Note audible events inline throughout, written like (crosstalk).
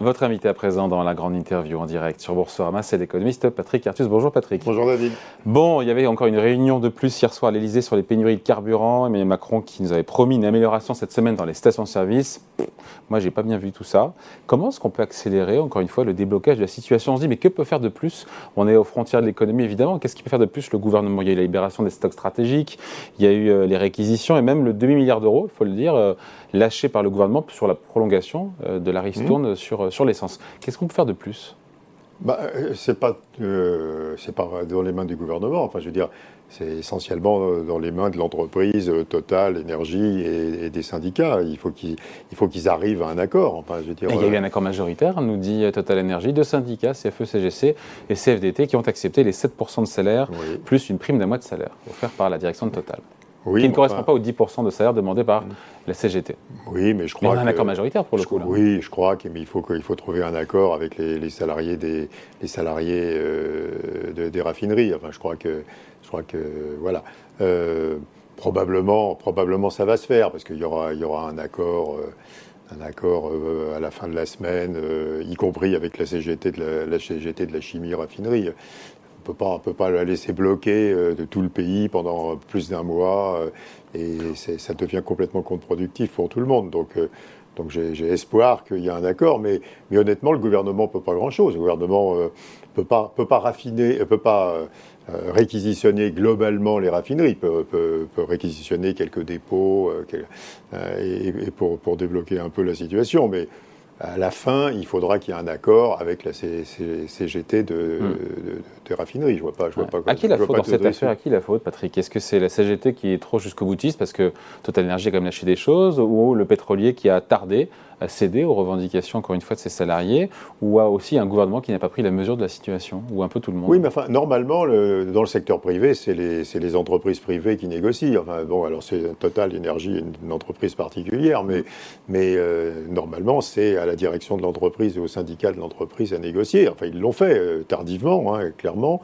Votre invité à présent dans la grande interview en direct sur Boursorama, c'est l'économiste Patrick Artus. Bonjour Patrick. Bonjour David. Bon, il y avait encore une réunion de plus hier soir à l'Elysée sur les pénuries de carburant. Emmanuel Macron qui nous avait promis une amélioration cette semaine dans les stations-service. Moi, j'ai pas bien vu tout ça. Comment est-ce qu'on peut accélérer, encore une fois, le déblocage de la situation? On se dit, mais que peut faire de plus? On est aux frontières de l'économie, évidemment. Qu'est-ce qu'il peut faire de plus? Le gouvernement Il y a eu la libération des stocks stratégiques, il y a eu euh, les réquisitions et même le demi-milliard d'euros, il faut le dire, euh, lâché par le gouvernement sur la prolongation euh, de la ristourne mmh. sur, sur l'essence. Qu'est-ce qu'on peut faire de plus? Bah, c'est pas, c'est pas dans les mains du gouvernement. Enfin, je veux dire, c'est essentiellement dans les mains de l'entreprise Total, Énergie et, des syndicats. Il faut qu'ils, il faut qu'ils arrivent à un accord. Enfin, je veux dire, il y a eu un accord majoritaire, nous dit Total Énergie, deux syndicats, CFE, CGC et CFDT, qui ont accepté les 7% de salaire, plus une prime d'un mois de salaire, offerte par la direction de Total qui ne correspond pas aux 10% de salaire demandé par la CGT. Oui, mais je crois. Mais on a un accord majoritaire pour le coup. Oui, je crois qu'il faut, qu'il faut trouver un accord avec les, salariés, des, les salariés euh, des raffineries. Enfin, je crois que. Je crois que voilà. Euh, probablement, probablement, ça va se faire parce qu'il y aura, il y aura un accord. Euh, un accord à la fin de la semaine, y compris avec la CGT de la, la, CGT de la chimie raffinerie peut pas, on peut pas la laisser bloquer euh, de tout le pays pendant plus d'un mois euh, et ça devient complètement contre-productif pour tout le monde. Donc, euh, donc j'ai espoir qu'il y ait un accord, mais, mais honnêtement, le gouvernement ne peut pas grand-chose. Le gouvernement ne peut, pas, peut pas raffiner, peut pas réquisitionner globalement les raffineries, peut, peut, réquisitionner quelques dépôts et pour, pour, débloquer un peu la situation. Mais à la fin, il faudra qu'il y ait un accord avec la CGT de, hmm. des raffineries. Je vois pas, je vois pas. À qui la faute dans cette affaire? À qui la faute, Patrick? Est-ce que c'est la CGT qui est trop jusqu'au boutiste parce que Total Energy a quand même lâché des choses, ou le pétrolier qui a tardé à céder aux revendications, encore une fois, de ses salariés, ou à aussi un gouvernement qui n'a pas pris la mesure de la situation, ou un peu tout le monde? Oui, mais enfin, normalement, le, dans le secteur privé, c'est les, les, entreprises privées qui négocient. Enfin, bon, alors c'est Total Énergie, une, entreprise particulière, mais, mais euh, normalement, c'est à la direction de l'entreprise et au syndicat de l'entreprise à négocier. Enfin, ils l'ont fait euh, tardivement, hein, clairement.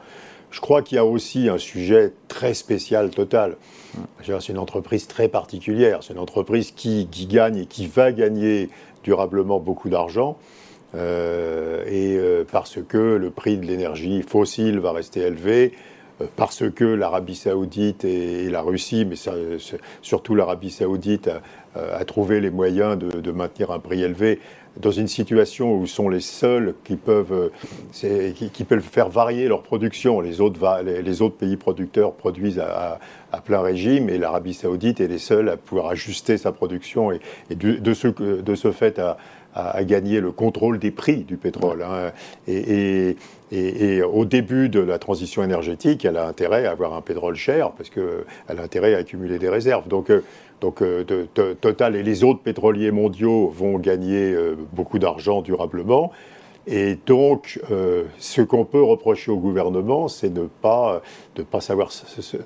Je crois qu'il y a aussi un sujet très spécial Total. C'est une entreprise très particulière. C'est une entreprise qui, gagne et qui va gagner durablement beaucoup d'argent. Euh, et euh, parce que le prix de l'énergie fossile va rester élevé, euh, parce que l'Arabie saoudite et, la Russie, mais surtout l'Arabie saoudite, a, trouvé les moyens de, maintenir un prix élevé dans une situation où sont les seuls qui peuvent, qui, peuvent faire varier leur production. Les, autres pays producteurs produisent à, plein régime et l'Arabie saoudite est les seuls à pouvoir ajuster sa production et, de, ce, de ce fait à, à, gagner le contrôle des prix du pétrole. Hein. Et, au début de la transition énergétique, elle a intérêt à avoir un pétrole cher parce qu'elle a intérêt à accumuler des réserves. Donc, euh, donc euh, Total et les autres pétroliers mondiaux vont gagner euh, beaucoup d'argent durablement. Et donc, euh, ce qu'on peut reprocher au gouvernement, c'est de ne pas, de pas savoir,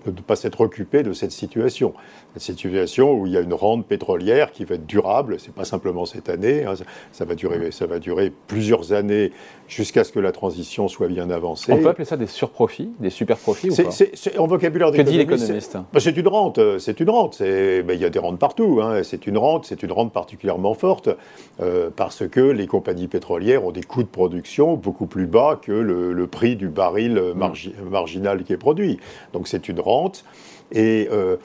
de pas s'être occupé de cette situation. Cette situation où il y a une rente pétrolière qui va être durable, c'est pas simplement cette année, hein, ça, va durer, ça va durer plusieurs années jusqu'à ce que la transition soit bien avancée. On peut appeler ça des surprofits, des superprofits ou pas C'est en vocabulaire Que dit l'économiste bah, C'est une rente, c'est une rente. Ben, il y a des rentes partout. Hein, c'est une rente, c'est une rente particulièrement forte euh, parce que les compagnies pétrolières ont des coûts de production beaucoup plus bas que le, prix du baril mm. marginal qui est produit. Donc c'est une rente. Et euh,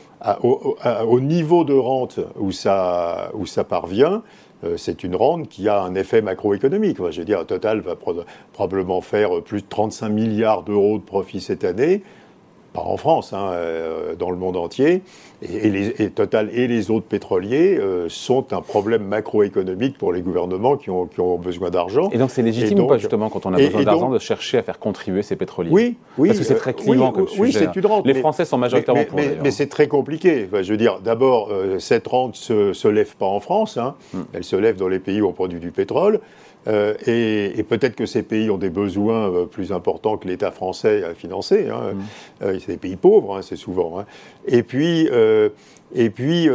au, niveau de rente où ça, où ça parvient, euh, c'est une rente qui a un effet macroéconomique. je veux dire, Total va probablement faire plus de 35 milliards d'euros de profit cette année pas en France, hein, euh, dans le monde entier. Et, les, Total et les autres pétroliers euh, sont un problème macroéconomique pour les gouvernements qui ont, qui ont besoin d'argent. Et donc c'est légitime ou pas justement quand on a besoin d'argent de chercher à faire contribuer ces pétroliers? Oui, oui. Parce que c'est très euh, clivant comme sujet. Oui, c'est une rente. Les Français sont majoritairement mais, pour. Mais, mais c'est très compliqué. je veux dire, d'abord, cette rente se, se lève pas en France. Hein. Hmm. Elle se lève dans les pays où on produit du pétrole. Euh, et, peut-être que ces pays ont des besoins euh, plus importants que l'État français à financer. Hein. Mmh. Euh, c'est des pays pauvres, hein, c'est souvent. Hein. Et puis, et puis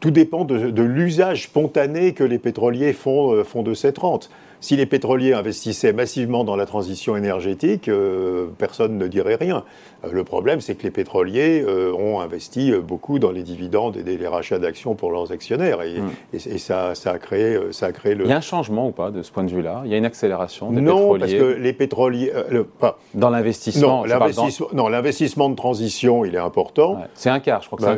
tout dépend de, l'usage spontané que les pétroliers font, font de cette rente. Si les pétroliers investissaient massivement dans la transition énergétique, personne ne dirait rien. le problème, c'est que les pétroliers ont investi beaucoup dans les dividendes et les rachats d'actions pour leurs actionnaires. Et, hmm. ça, ça, a créé, ça a créé le. Il y a un changement ou pas de ce point de vue-là? Il y a une accélération des non, pétroliers parce que les pétroliers. pas, dans l'investissement Non, l'investissement de transition, il est important. C'est un quart, je crois que c'est un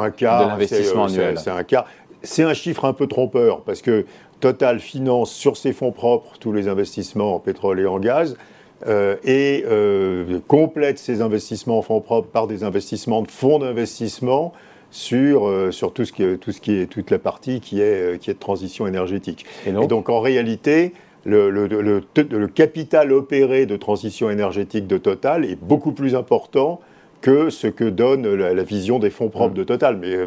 bah, quart de l'investissement annuel. C'est un quart. C'est un chiffre un peu trompeur parce que Total finance sur ses fonds propres tous les investissements en pétrole et en gaz. Euh, et euh, complète ces investissements en fonds propres par des investissements de fonds d'investissement sur, euh, sur tout, ce qui tout ce qui est toute la partie qui est, qui est de transition énergétique. Et donc, en réalité, le, le, le, capital opéré de transition énergétique de Total est beaucoup plus important que ce que donne la, vision des fonds propres mm. de Total. Mais euh,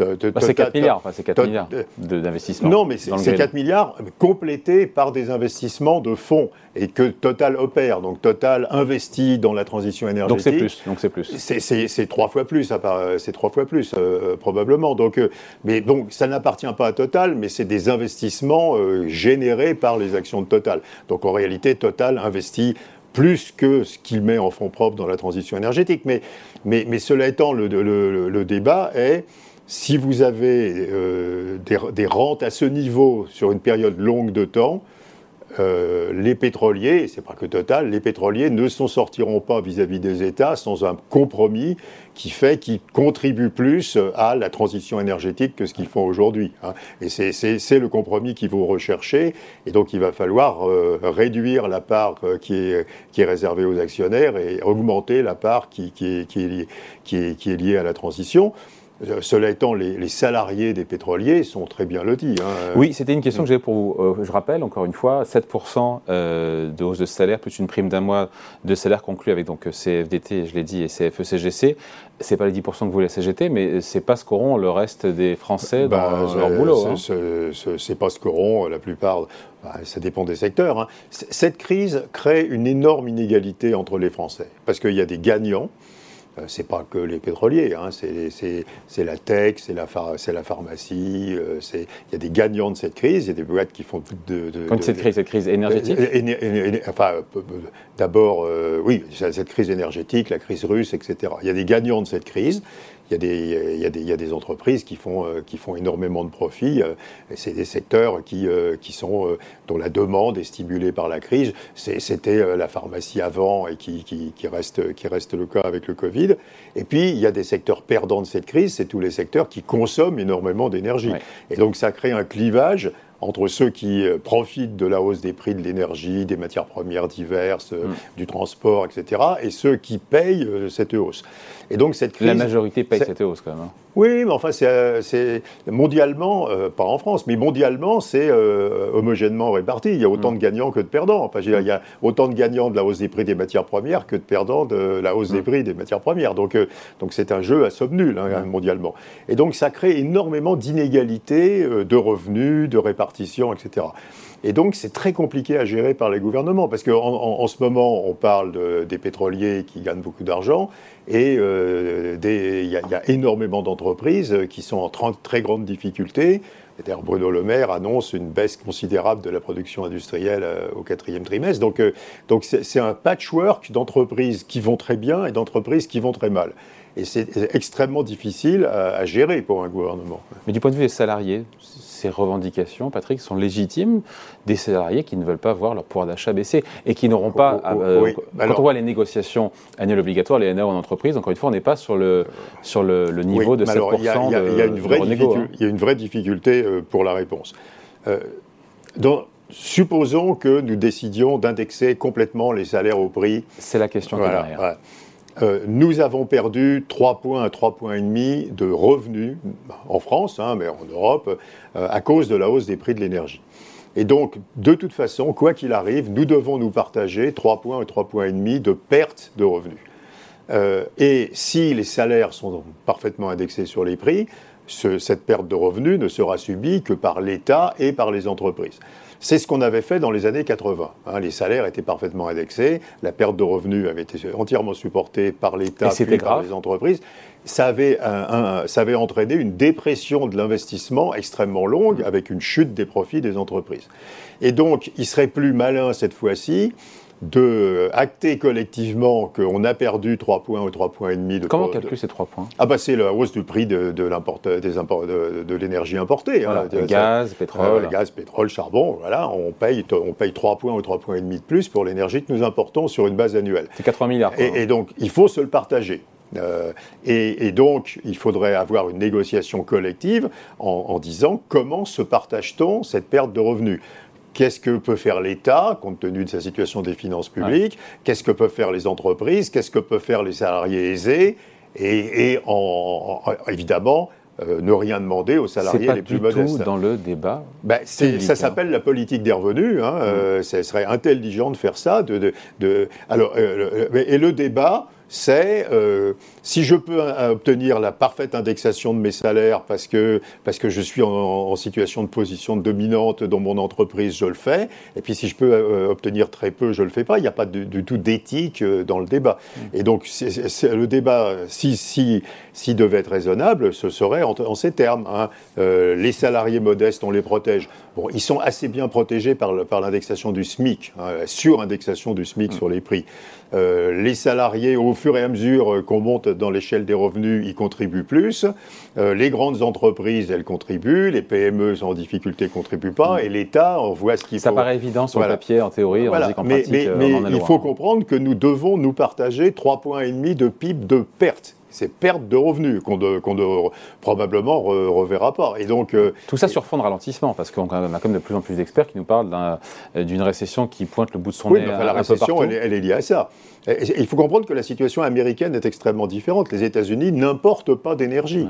euh, bah, c'est 4 milliards, enfin, c'est 4 milliards d'investissements. Non, mais c'est 4 milliards complétés par des investissements de fonds et que Total opère. Donc Total investit dans la transition énergétique. Donc c'est plus. Donc c'est plus. C'est trois fois plus. C'est trois fois plus euh, probablement. Donc, mais donc ça n'appartient pas à Total, mais c'est des investissements générés par les actions de Total. Donc en réalité, Total investit plus que ce qu'il met en fonds propres dans la transition énergétique. Mais, cela étant, le, débat est si vous avez euh, des, rentes à ce niveau sur une période longue de temps, euh, les pétroliers, c'est pas que Total, les pétroliers ne s'en sortiront pas vis-à-vis des États sans un compromis qui fait qu'ils contribuent plus à la transition énergétique que ce qu'ils font aujourd'hui. Hein. Et c'est le compromis qu'il faut rechercher. Et donc il va falloir euh, réduire la part euh, qui, est, réservée aux actionnaires et augmenter la part qui est liée à la transition. Euh, cela étant, les, salariés des pétroliers sont très bien lotis. Hein. Oui, c'était une question que j'avais pour vous. Euh, je rappelle, encore une fois, 7% euh, de hausse de salaire, plus une prime d'un mois de salaire conclu avec donc CFDT, je l'ai dit, et CFE-CGC. Ce n'est pas les 10% que vous la CGT, mais c'est pas ce qu'auront le reste des Français dans bah, leur boulot. Hein. C'est pas ce qu'auront la plupart. Bah, ça dépend des secteurs. Hein. Cette crise crée une énorme inégalité entre les Français, parce qu'il y a des gagnants euh, c'est pas que les pétroliers, hein, c'est la tech, c'est la, la, pharmacie, euh, il y a des gagnants de cette crise, il y a des boîtes qui font de... de, de cette crise, cette crise énergétique euh, Enfin, d'abord, oui, cette crise énergétique, la crise russe, etc. Il y a des gagnants de cette crise, il y, a des, il, y a des, il y a des entreprises qui font, euh, qui font énormément de profits. Euh, c'est des secteurs qui, euh, qui sont, dont la demande est stimulée par la crise. C'était la pharmacie avant et qui, qui, qui, reste, qui reste le cas avec le Covid. Et puis, il y a des secteurs perdants de cette crise, c'est tous les secteurs qui consomment énormément d'énergie. Et donc, ça crée un clivage entre ceux qui profitent de la hausse des prix de l'énergie, des matières premières diverses, mm. du transport, etc., et ceux qui payent cette hausse. Et donc cette crise. La majorité paye cette hausse quand même. Hein. Oui, mais enfin, c'est mondialement, euh, pas en France, mais mondialement, c'est euh, homogènement réparti. Il y a autant mm. de gagnants que de perdants. Enfin, il y a autant de gagnants de la hausse des prix des matières premières que de perdants de la hausse des mm. prix des matières premières. Donc, euh, donc c'est un jeu à somme nulle hein, mm. mondialement. Et donc, ça crée énormément d'inégalités de revenus, de répartition, etc. Et donc, c'est très compliqué à gérer par les gouvernements, parce qu'en en, ce moment, on parle des pétroliers qui gagnent beaucoup d'argent, et euh, il y, a énormément d'entreprises qui sont en très grande difficulté. D'ailleurs, Bruno Le Maire annonce une baisse considérable de la production industrielle euh, au quatrième trimestre. Donc, euh, donc c'est un patchwork d'entreprises qui vont très bien et d'entreprises qui vont très mal. Et c'est extrêmement difficile à, gérer pour un gouvernement. Mais du point de vue des salariés, ces revendications, Patrick, sont légitimes des salariés qui ne veulent pas voir leur pouvoir d'achat baisser et qui n'auront pas. Oh, oh, euh, quand on voit les négociations annuelles obligatoires, les NAO en entreprise, encore une fois, on n'est pas sur le, sur le, niveau de 7% il y, a, il y, a une vraie hein. Il y a une vraie difficulté euh, pour la réponse. Euh, dans, supposons que nous décidions d'indexer complètement les salaires au prix. C'est la question voilà, derrière. Euh, nous avons perdu 3 points à 3 points et demi de revenus en France, hein, mais en Europe, euh, à cause de la hausse des prix de l'énergie. Et donc, de toute façon, quoi qu'il arrive, nous devons nous partager 3 points à 3 points et demi de perte de revenus. Euh, et si les salaires sont parfaitement indexés sur les prix, cette perte de revenus ne sera subie que par l'État et par les entreprises. C'est ce qu'on avait fait dans les années 80. Hein. les salaires étaient parfaitement indexés, la perte de revenus avait été entièrement supportée par l'État et par les entreprises. Ça avait, ça avait entraîné une dépression de l'investissement extrêmement longue avec une chute des profits des entreprises. Et donc, il serait plus malin cette fois-ci de acter collectivement qu'on a perdu 3 points ou 3 points et demi de Comment calculer ces 3 points? Ah bah c'est la hausse du prix de, de, de, de l'énergie importée. Hein. gaz, pétrole. Euh, gaz, pétrole, charbon, voilà, on paye, on paye 3 points ou 3 points et demi de plus pour l'énergie que nous importons sur une base annuelle. C'est 80 milliards. Et, donc, il faut se le partager. Euh, et, donc, il faudrait avoir une négociation collective en, en disant comment se partage-t-on cette perte de revenus? Qu'est-ce que peut faire l'État, compte tenu de sa situation des finances publiques? Qu'est-ce que peuvent faire les entreprises? Qu'est-ce que peuvent faire les salariés aisés? Et, évidemment, euh, ne rien demander aux salariés les plus modestes. Tout dans le débat. Ben, ça hein. s'appelle la politique des revenus. Hein, euh, ce serait intelligent de faire ça. De, de, alors, euh, et le débat, c'est euh, si je peux obtenir la parfaite indexation de mes salaires parce que, parce que je suis en, situation de position dominante dans mon entreprise, je le fais. Et puis si je peux euh, obtenir très peu, je ne le fais pas. Il n'y a pas du, tout d'éthique euh, dans le débat. Mm. Et donc le débat, si, si, si devait être raisonnable, ce serait en, ces termes. Hein. les salariés modestes, on les protège. Bon, ils sont assez bien protégés par, par l'indexation du SMIC, hein, la surindexation du SMIC mm. sur les prix. Les salariés, au fur et à mesure euh, qu'on monte dans l'échelle des revenus, ils contribuent plus. Euh, les grandes entreprises, elles contribuent. Les PME sont en difficulté, contribuent pas. Et l'État, on voit ce qu'il faut. Ça paraît évident sur le papier, en théorie. On dit mais, pratique, mais, euh, il faut comprendre que nous devons nous partager 3,5 points de PIB de pertes ces pertes de revenus qu'on ne, probablement reverra pas. Et donc, Tout ça sur fond de ralentissement, parce qu'on a même de plus en plus d'experts qui nous parlent d'une récession qui pointe le bout de son nez. la récession, elle, est liée à ça. Il faut comprendre que la situation américaine est extrêmement différente. Les États-Unis n'importent pas d'énergie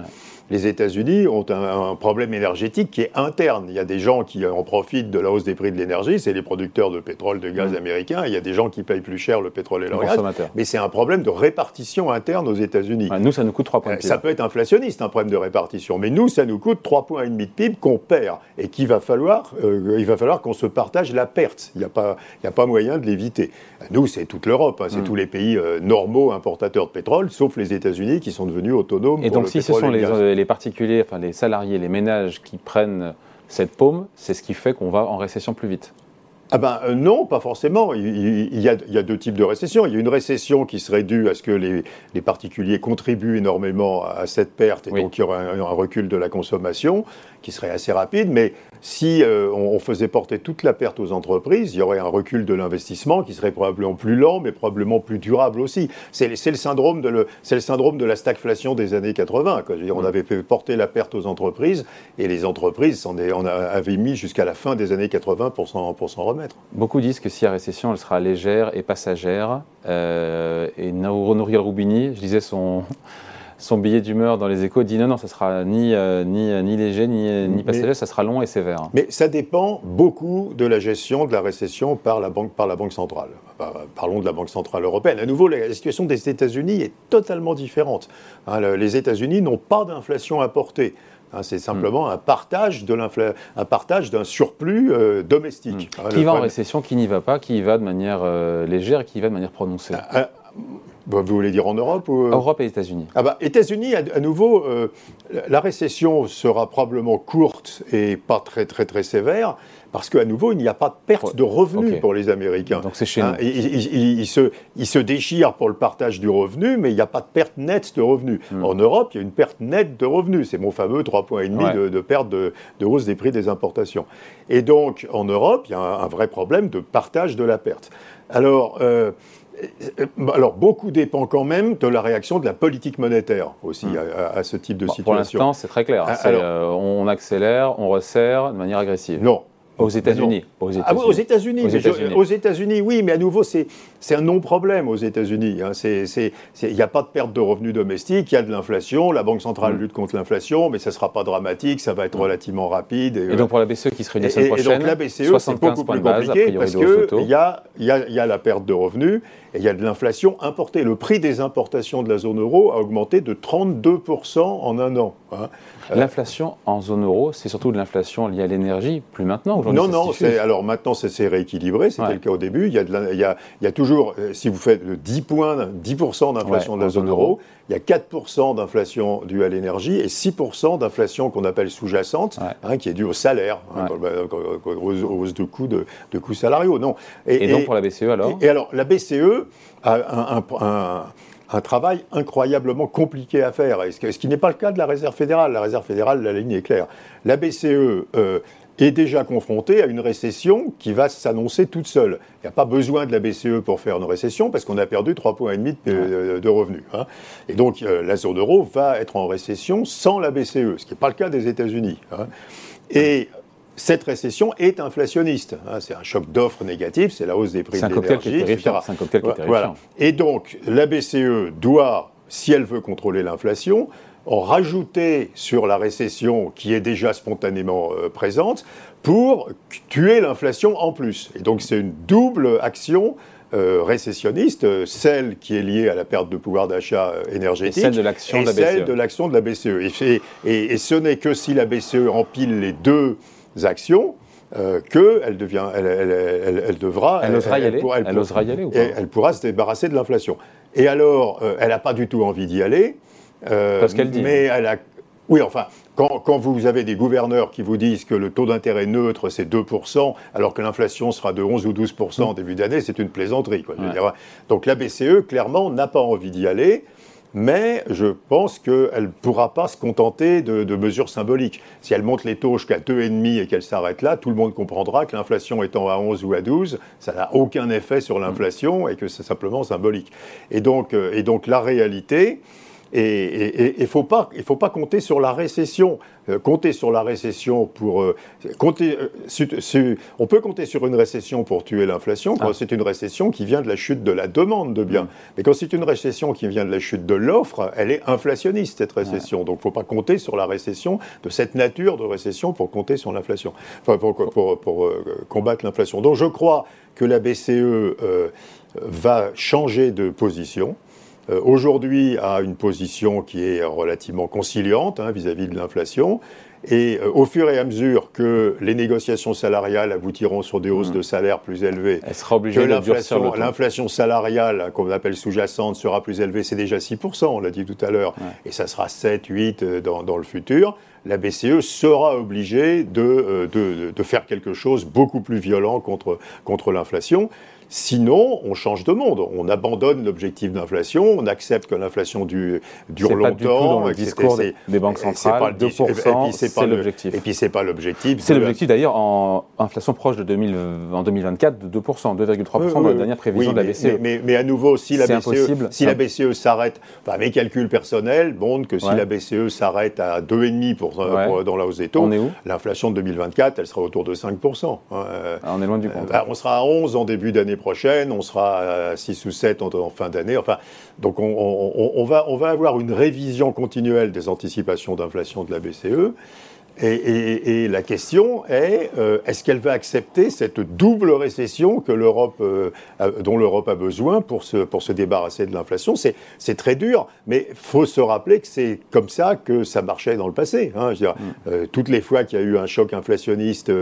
les États-Unis ont un, problème énergétique qui est interne. Il y a des gens qui en profitent de la hausse des prix de l'énergie, c'est les producteurs de pétrole, de gaz mmh. américains. Il y a des gens qui payent plus cher le pétrole et le, gaz. Mais c'est un problème de répartition interne aux États-Unis. nous, ça nous coûte 3 points de PIB. Ça peut être inflationniste, un problème de répartition. Mais nous, ça nous coûte 3 points et demi de PIB qu'on perd et qu'il va falloir, euh, il va falloir qu'on se partage la perte. Il n'y a, pas, a pas moyen de l'éviter. Nous, c'est toute l'Europe, hein. Mmh. tous les pays euh, normaux importateurs de pétrole, sauf les États-Unis qui sont devenus autonomes. Et donc, si ce sont les, les particuliers, enfin les salariés, les ménages qui prennent cette paume, c'est ce qui fait qu'on va en récession plus vite ah ben euh, non, pas forcément. Il, y a, deux types de récession. Il y a une récession qui serait due à ce que les, particuliers contribuent énormément à cette perte et donc il y aurait un, recul de la consommation qui serait assez rapide. Mais si euh, on, faisait porter toute la perte aux entreprises, il y aurait un recul de l'investissement qui serait probablement plus lent, mais probablement plus durable aussi. C'est le, syndrome de le, le syndrome de la stagflation des années 80. on mm. avait fait porter la perte aux entreprises et les entreprises on, on avait mis jusqu'à la fin des années 80 pour s'en remettre. Beaucoup disent que si la récession, elle sera légère et passagère. Euh, et Nouriel Roubini, je disais son son billet d'humeur dans les échos dit non, non, ça sera ni, euh, ni, euh, ni léger, ni, euh, ni passager, ça sera long et sévère. Mais ça dépend beaucoup de la gestion de la récession par la Banque, par la banque centrale. Parlons de la Banque centrale européenne. À nouveau, la situation des États-Unis est totalement différente. Hein, les États-Unis n'ont pas d'inflation importée. Hein, c'est simplement un partage de un partage d'un surplus domestique. Hmm. Hein, qui va en récession, qui n'y va pas, qui y va de manière légère et qui y va de manière prononcée. Ah, ah, bah, vous voulez dire en Europe ou... Euh Europe et États-Unis. Ah bah, États-Unis, à, nouveau, euh, la récession sera probablement courte et pas très très très sévère, parce qu'à nouveau, il n'y a pas de perte de revenus pour les Américains. Donc c'est chez hein, nous. Ils, se, ils, se, déchirent pour le partage du revenu, mais il n'y a pas de perte nette de revenus. Hmm. En Europe, il y a une perte nette de revenus. C'est mon fameux 3,5 points de, de perte de, de, hausse des prix des importations. Et donc, en Europe, il y a un, vrai problème de partage de la perte. Alors, euh, euh, alors, beaucoup dépend quand même de la réaction de la politique monétaire aussi hmm. à, ce type de situation. Pour l'instant, c'est très clair. Euh, on accélère, on resserre de manière agressive. Non, aux États-Unis. Aux États-Unis. aux États-Unis. oui, mais à nouveau, c'est un non-problème aux États-Unis. Hein. Il n'y a pas de perte de revenus domestiques, il y a de l'inflation. La Banque centrale mm. lutte contre l'inflation, mais ça ne sera pas dramatique, ça va être mm. relativement rapide. Et, donc pour la BCE qui se réunit la semaine prochaine, et donc la BCE, c'est beaucoup plus compliqué parce qu'il y a, y, a, y a la perte de revenus et il y a de l'inflation importée. Le prix des importations de la zone euro a augmenté de 32% en un an. Hein. L'inflation en zone euro, c'est surtout de l'inflation liée à l'énergie, plus maintenant Non, non, alors maintenant c'est rééquilibré, c'était le cas au début. Il y a, il y a, il y a toujours, euh, si vous faites 10 points, 10% d'inflation de la zone euro, il y a 4% d'inflation due à l'énergie et 6% d'inflation qu'on appelle sous-jacente, hein, qui est due au salaire, hein, aux, hausses de coûts, de, coûts salariaux. Non. Et, donc pour la BCE alors? et, alors la BCE a un un travail incroyablement compliqué à faire, ce qui n'est pas le cas de la Réserve fédérale. La Réserve fédérale, la ligne est claire. La BCE euh, est déjà confrontée à une récession qui va s'annoncer toute seule. Il n'y a pas besoin de la BCE pour faire une récession parce qu'on a perdu 3,5 points de, de revenus. Hein. Et donc euh, la zone euro va être en récession sans la BCE, ce qui n'est pas le cas des États-Unis. Hein. Et cette récession est inflationniste. Hein. c'est un choc d'offres négatif, c'est la hausse des prix de l'énergie, etc. C'est un cocktail qui est voilà. Et donc, la BCE doit, si elle veut contrôler l'inflation, en rajouter sur la récession qui est déjà spontanément euh, présente pour tuer l'inflation en plus. Et donc, c'est une double action euh, récessionniste, celle qui est liée à la perte de pouvoir d'achat énergétique, et celle de l'action de, la BCE. Et, et, et ce n'est que si la BCE empile les deux actions euh, qu'elle devient, elle, elle, elle, devra, elle, osera y aller, elle, osera y aller ou pas elle pourra se débarrasser de l'inflation. Et alors, euh, elle n'a pas du tout envie d'y aller. Euh, Parce qu'elle dit. Mais elle a, oui, enfin, quand, quand, vous avez des gouverneurs qui vous disent que le taux d'intérêt neutre c'est 2%, alors que l'inflation sera de 11 ou 12% en début d'année, c'est une plaisanterie. Quoi, Donc la BCE, clairement, n'a pas envie d'y aller mais je pense qu'elle ne pourra pas se contenter de, mesures symboliques. Si elle monte les taux jusqu'à 2,5 et qu'elle s'arrête là, tout le monde comprendra que l'inflation étant à 11 ou à 12, ça n'a aucun effet sur l'inflation et que c'est simplement symbolique. Et donc, euh, et donc la réalité, et il ne faut, pas, faut pas compter sur la récession. Euh, compter sur la récession pour. Euh, compter, euh, on peut compter sur une récession pour tuer l'inflation quand ah. c'est une récession qui vient de la chute de la demande de biens. Mm. Mais quand c'est une récession qui vient de la chute de l'offre, elle est inflationniste, cette récession. Donc il ne faut pas compter sur la récession de cette nature de récession pour compter sur l'inflation. Enfin, pour, pour, pour combattre l'inflation. Donc je crois que la BCE va changer de position. Euh, aujourd'hui a une position qui est relativement conciliante hein, vis-à-vis de l'inflation. Et euh, au fur et à mesure que les négociations salariales aboutiront sur des hausses mmh. de salaire plus élevées, Elle sera obligée que l'inflation salariale, qu'on appelle sous-jacente, sera plus élevée, c'est déjà 6%, on l'a dit tout à l'heure, et ça sera 7, 8 euh, dans, dans le futur la BCE sera obligée de, de, de, faire quelque chose beaucoup plus violent contre, contre l'inflation. Sinon, on change de monde. On abandonne l'objectif d'inflation, on accepte que l'inflation dure, dure longtemps. Pas du tout dans le discours des banques centrales, 2%, c'est l'objectif. Et puis c'est pas l'objectif. C'est l'objectif d'ailleurs en inflation proche de 2000, en 2024 de 2%, 2,3% dans la dernière prévision de la BCE. Mais, mais, à nouveau, si la BCE, si la BCE s'arrête, enfin, mes calculs personnels montrent que si la BCE s'arrête à 2,5% pour, dans la hausse des taux, l'inflation de 2024, elle sera autour de 5%. Hein. Ah, on est loin du compte. Bah, on sera à 11 en début d'année prochaine, on sera à 6 ou 7 en, fin d'année. Enfin, donc on, va, on va avoir une révision continuelle des anticipations d'inflation de la BCE. Et, la question est, euh, est-ce qu'elle va accepter cette double récession que l'Europe, euh, dont l'Europe a besoin pour se, pour se débarrasser de l'inflation? C'est, très dur, mais faut se rappeler que c'est comme ça que ça marchait dans le passé. Hein. Je veux dire, mm. euh, toutes les fois qu'il y a eu un choc inflationniste,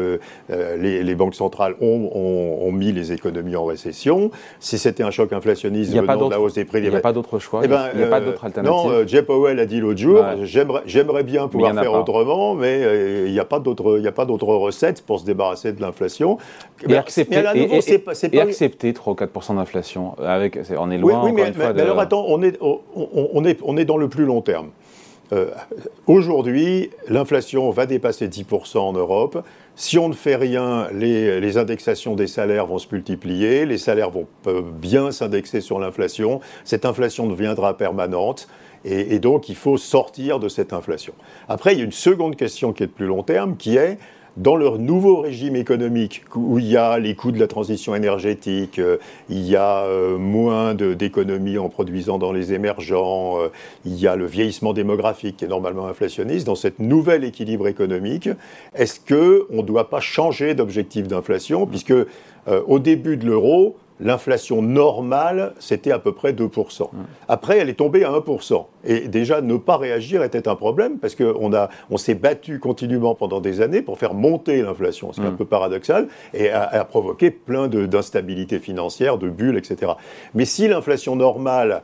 les, banques centrales ont, ont, mis les économies en récession. Si c'était un choc inflationniste venant de la hausse des prix... Il n'y a pas d'autre choix, eh ben, il n'y a, pas d'autre alternative. Non, Jeff Powell a dit l'autre jour, j'aimerais, j'aimerais bien pouvoir faire autrement, mais il n'y a pas d'autres recettes pour se débarrasser de l'inflation. Et, accepter, et, accepter 3 ou 4 d'inflation. On est loin. Oui, mais, alors attends, on est, on, est, on est dans le plus long terme. Euh, aujourd'hui, l'inflation va dépasser 10% en Europe. Si on ne fait rien, les, les, indexations des salaires vont se multiplier, les salaires vont bien s'indexer sur l'inflation, cette inflation deviendra permanente. Et, donc, il faut sortir de cette inflation. Après, il y a une seconde question qui est de plus long terme, qui est dans leur nouveau régime économique, où il y a les coûts de la transition énergétique, euh, il y a euh, moins d'économies en produisant dans les émergents, euh, il y a le vieillissement démographique qui est normalement inflationniste, dans cet nouvel équilibre économique, est-ce qu'on ne doit pas changer d'objectif d'inflation, puisque au début de l'euro, l'inflation normale, c'était à peu près 2%. Après, elle est tombée à 1%. Et déjà, ne pas réagir était un problème parce qu'on on s'est battu continuellement pendant des années pour faire monter l'inflation, ce qui est un peu paradoxal, et a, provoqué plein d'instabilité financière, de bulles, etc. Mais si l'inflation normale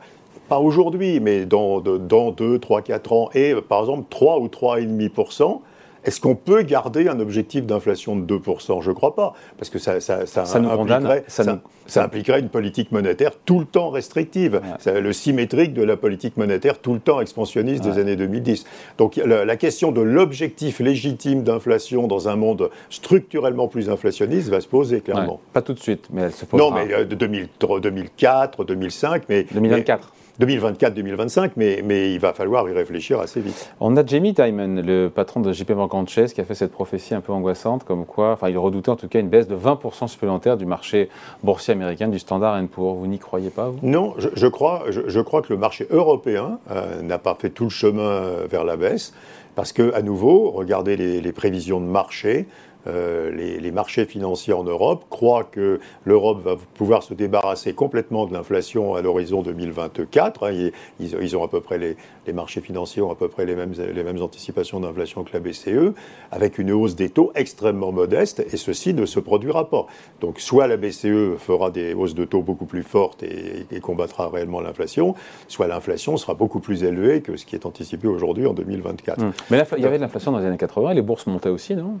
pas aujourd'hui, mais dans, dans 2, 3, 4 ans, est par exemple 3 ou 3,5%, est-ce qu'on peut garder un objectif d'inflation de 2% Je ne crois pas, parce que ça, ça, ça, impliquerait, ça, impliquerait, une politique monétaire tout le temps restrictive. C'est le symétrique de la politique monétaire tout le temps expansionniste des années 2010. Donc la, question de l'objectif légitime d'inflation dans un monde structurellement plus inflationniste va se poser clairement. pas tout de suite, mais elle se posera. Non, mais euh, 2004, 2005, mais... 2024 2024-2025, mais, mais il va falloir y réfléchir assez vite. On a Jamie Dimon, le patron de JP Morgan Chase, qui a fait cette prophétie un peu angoissante, comme quoi, enfin, il redoutait en tout cas une baisse de 20% supplémentaire du marché boursier américain, du Standard Poor's. Vous n'y croyez pas, vous? Non, je, crois, je, crois que le marché européen euh, n'a pas fait tout le chemin vers la baisse, parce que, à nouveau, regardez les, les prévisions de marché. Euh, les, marchés financiers en Europe croient que l'Europe va pouvoir se débarrasser complètement de l'inflation à l'horizon 2024. Hein, ils, ont à peu près les, marchés financiers ont à peu près les mêmes, les mêmes anticipations d'inflation que la BCE, avec une hausse des taux extrêmement modeste, et ceci ne se produira pas. Donc, soit la BCE fera des hausses de taux beaucoup plus fortes et, combattra réellement l'inflation, soit l'inflation sera beaucoup plus élevée que ce qui est anticipé aujourd'hui en 2024. Hum. Mais il y avait de l'inflation dans les années 80, et les bourses montaient aussi, non?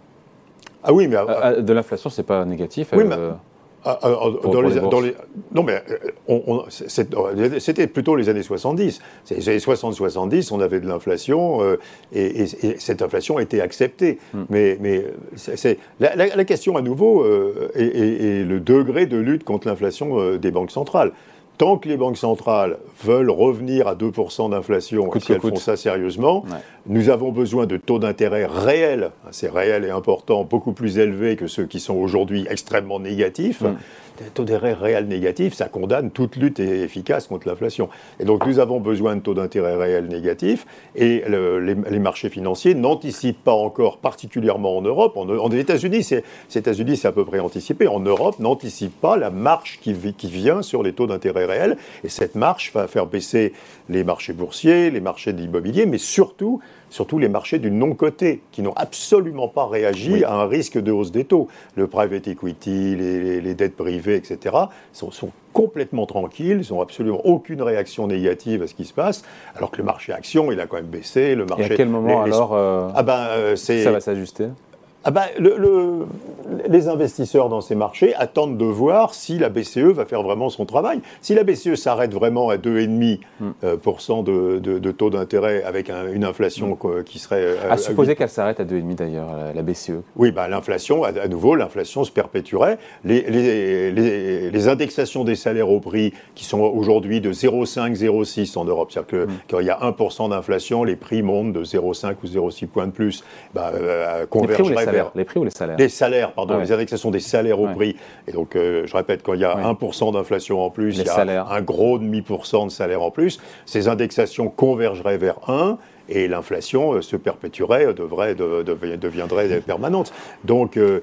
Ah oui, mais. Euh, euh, de l'inflation, c'est pas négatif. Oui, mais... Euh, ah, dans, les, non, mais c'était plutôt les années 70. Les années 60-70, on avait de l'inflation et, cette inflation été acceptée. Hmm. Mais, mais c'est la, question à nouveau est, le degré de lutte contre l'inflation des banques centrales tant que les banques centrales veulent revenir à 2% d'inflation, si elles font ça sérieusement, nous avons besoin de taux d'intérêt réels, c'est réel et important, beaucoup plus élevés que ceux qui sont aujourd'hui extrêmement négatifs. Mm taux d'intérêt réel négatif, ça condamne toute lutte efficace contre l'inflation. Et donc nous avons besoin de taux d'intérêt réel négatifs et les, marchés financiers n'anticipent pas encore, particulièrement en Europe. En, en États-Unis, c'est États-Unis, c'est à peu près anticipé. En Europe, n'anticipe pas la marche qui, qui vient sur les taux d'intérêt Et cette marche va faire baisser les marchés boursiers, les marchés de l'immobilier, mais surtout surtout les marchés du non-coté, qui n'ont absolument pas réagi à un risque de hausse des taux. Le private equity, les, dettes privées, etc., sont, complètement tranquilles, ils n'ont absolument aucune réaction négative à ce qui se passe, alors que le marché action, il a quand même baissé. Le marché, Et à quel moment alors euh, ah ben, euh, ça va s'ajuster? Ah ben, le, les investisseurs dans ces marchés attendent de voir si la BCE va faire vraiment son travail. Si la BCE s'arrête vraiment à 2,5% hmm. euh, de, de, taux d'intérêt avec une inflation hmm. qui serait... Euh, à supposer qu'elle s'arrête à 2,5 d'ailleurs, la, BCE. Oui, ben, l'inflation, à, nouveau, l'inflation se perpétuerait. Les, les, les, indexations des salaires au prix qui sont aujourd'hui de 0,5, 0,6 en Europe, c'est-à-dire que, hmm. quand il y a 1% d'inflation, les prix montent de 0,5 ou 0,6 points de plus, ben, euh, convergeraient les prix ou les salaires? Les salaires, pardon, les indexations des salaires au prix. Et donc, euh, je répète, quand il y a 1% d'inflation en plus, il y a un gros demi pour cent de salaire en plus, ces indexations convergeraient vers 1 et l'inflation euh, se perpétuerait, devrait, deviendrait (laughs) permanente. Donc, euh,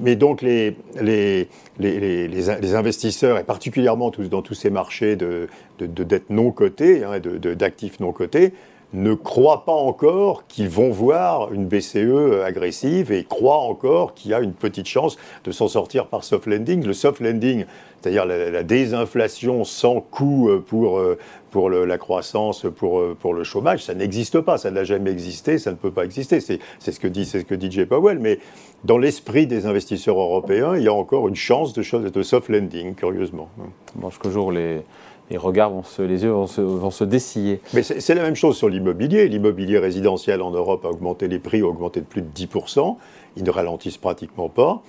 mais donc les, les, les, les, investisseurs, et particulièrement dans tous ces marchés de, de, dettes non cotées, hein, d'actifs non cotés, ne croient pas encore qu'ils vont voir une BCE agressive et croient encore qu'il y a une petite chance de s'en sortir par soft lending. Le soft lending, c'est-à-dire la, désinflation sans coût euh, pour, euh, pour la croissance, pour, euh, pour le chômage, ça n'existe pas, ça n'a jamais existé, ça ne peut pas exister. C'est ce que dit, ce que Jay Powell, mais dans l'esprit des investisseurs européens, il y a encore une chance de, de soft lending, curieusement. Bon, jour les les regards vont se, les yeux vont se, vont se dessiller. Mais c'est la même chose sur l'immobilier. L'immobilier résidentiel en Europe a augmenté, les prix ont augmenté de plus de 10%. Ils ne ralentissent pratiquement pas.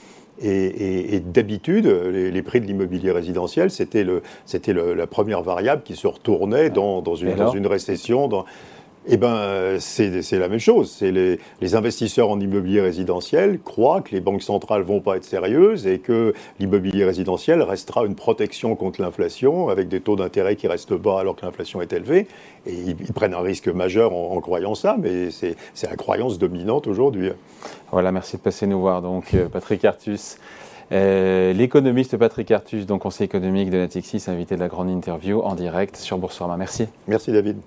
Et, d'habitude, les, prix de l'immobilier résidentiel, c'était la première variable qui se retournait dans, dans, une, dans une, récession. Dans, eh bien, c'est la même chose. Les, les, investisseurs en immobilier résidentiel croient que les banques centrales vont pas être sérieuses et que l'immobilier résidentiel restera une protection contre l'inflation avec des taux d'intérêt qui restent bas alors que l'inflation est élevée. Et ils, prennent un risque majeur en, croyant ça, mais c'est la croyance dominante aujourd'hui. Voilà, merci de passer nous voir. Donc, euh, Patrick Artus. L'économiste Patrick Artus, donc conseiller économique de Natixis, invité de la grande interview en direct sur Boursorama. Merci. Merci David.